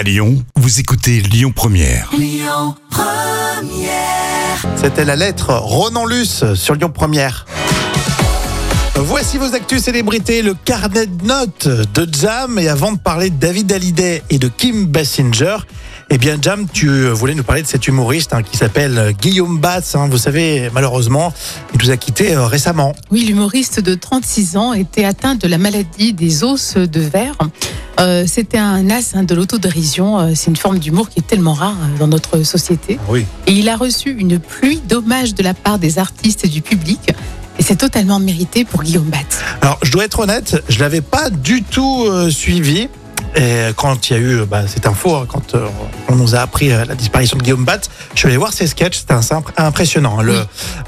À Lyon, vous écoutez Lyon Première. C'était la lettre Ronan Luce sur Lyon Première. Voici vos actus célébrités, le carnet de notes de Jam. Et avant de parler de David Hallyday et de Kim Basinger, eh bien Jam, tu voulais nous parler de cet humoriste hein, qui s'appelle Guillaume Batz. hein. Vous savez, malheureusement, il nous a quittés euh, récemment. Oui, l'humoriste de 36 ans était atteint de la maladie des os de verre. Euh, C'était un as hein, de l'autodérision. Euh, C'est une forme d'humour qui est tellement rare euh, dans notre société. Oui. Et il a reçu une pluie d'hommages de la part des artistes et du public. Et c'est totalement mérité pour Guillaume Batz. Alors, je dois être honnête, je l'avais pas du tout euh, suivi. Et quand il y a eu bah, cette info, hein, quand euh, on nous a appris euh, la disparition de Guillaume Batz, je suis allé voir ses sketchs, c'était impressionnant. hein, Le, Oui.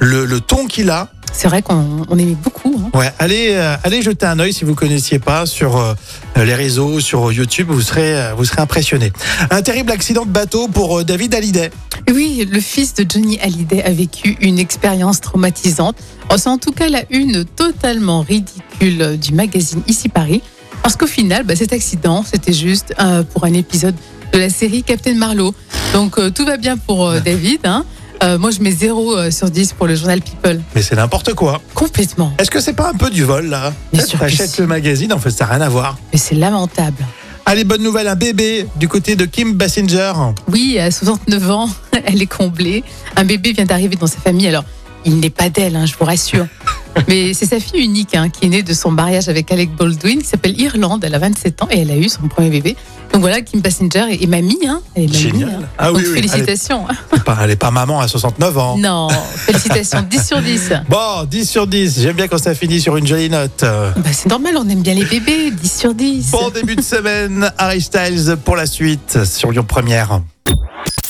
le, le ton qu'il a, C'est vrai qu'on on aimait beaucoup. hein. Ouais, allez, euh, allez jeter un œil si vous connaissiez pas sur euh, les réseaux, sur YouTube, vous serez, euh, vous serez impressionné. Un terrible accident de bateau pour David Hallyday. Oui, le fils de Johnny Hallyday a vécu une expérience traumatisante. C'est en tout cas la une totalement ridicule du magazine Ici Paris. Parce qu'au final, bah, cet accident, c'était juste pour un épisode de la série Captain Marlowe. Donc tout va bien pour David. hein. Euh, moi, je mets 0 euh, sur 10 pour le journal People. Mais c'est n'importe quoi. Complètement. Est-ce que c'est pas un peu du vol là? Bien sûr T'achètes le magazine, en fait, ça n'a rien à voir. Mais c'est lamentable. Allez, bonne nouvelle, un bébé du côté de Kim Basinger. Oui, à 69 ans, elle est comblée. Un bébé vient d'arriver dans sa famille. Alors, il n'est pas d'elle, hein, je vous rassure. Mais c'est sa fille unique hein, qui est née de son mariage avec Alec Baldwin, qui s'appelle Irlande. Elle a 27 ans et elle a eu son premier bébé. Donc voilà, Kim Basinger est, est mamie. Hein, elle est mamie, Génial. hein. Ah oui, Donc oui, félicitations. Elle est pas- maman à 69 ans. Non, félicitations, 10 sur 10. Bon, 10 sur 10. J'aime bien quand ça finit sur une jolie note. Bah, c'est normal, on aime bien les bébés, 10 sur 10. Bon début de semaine, Harry Styles pour la suite sur Lyon Première.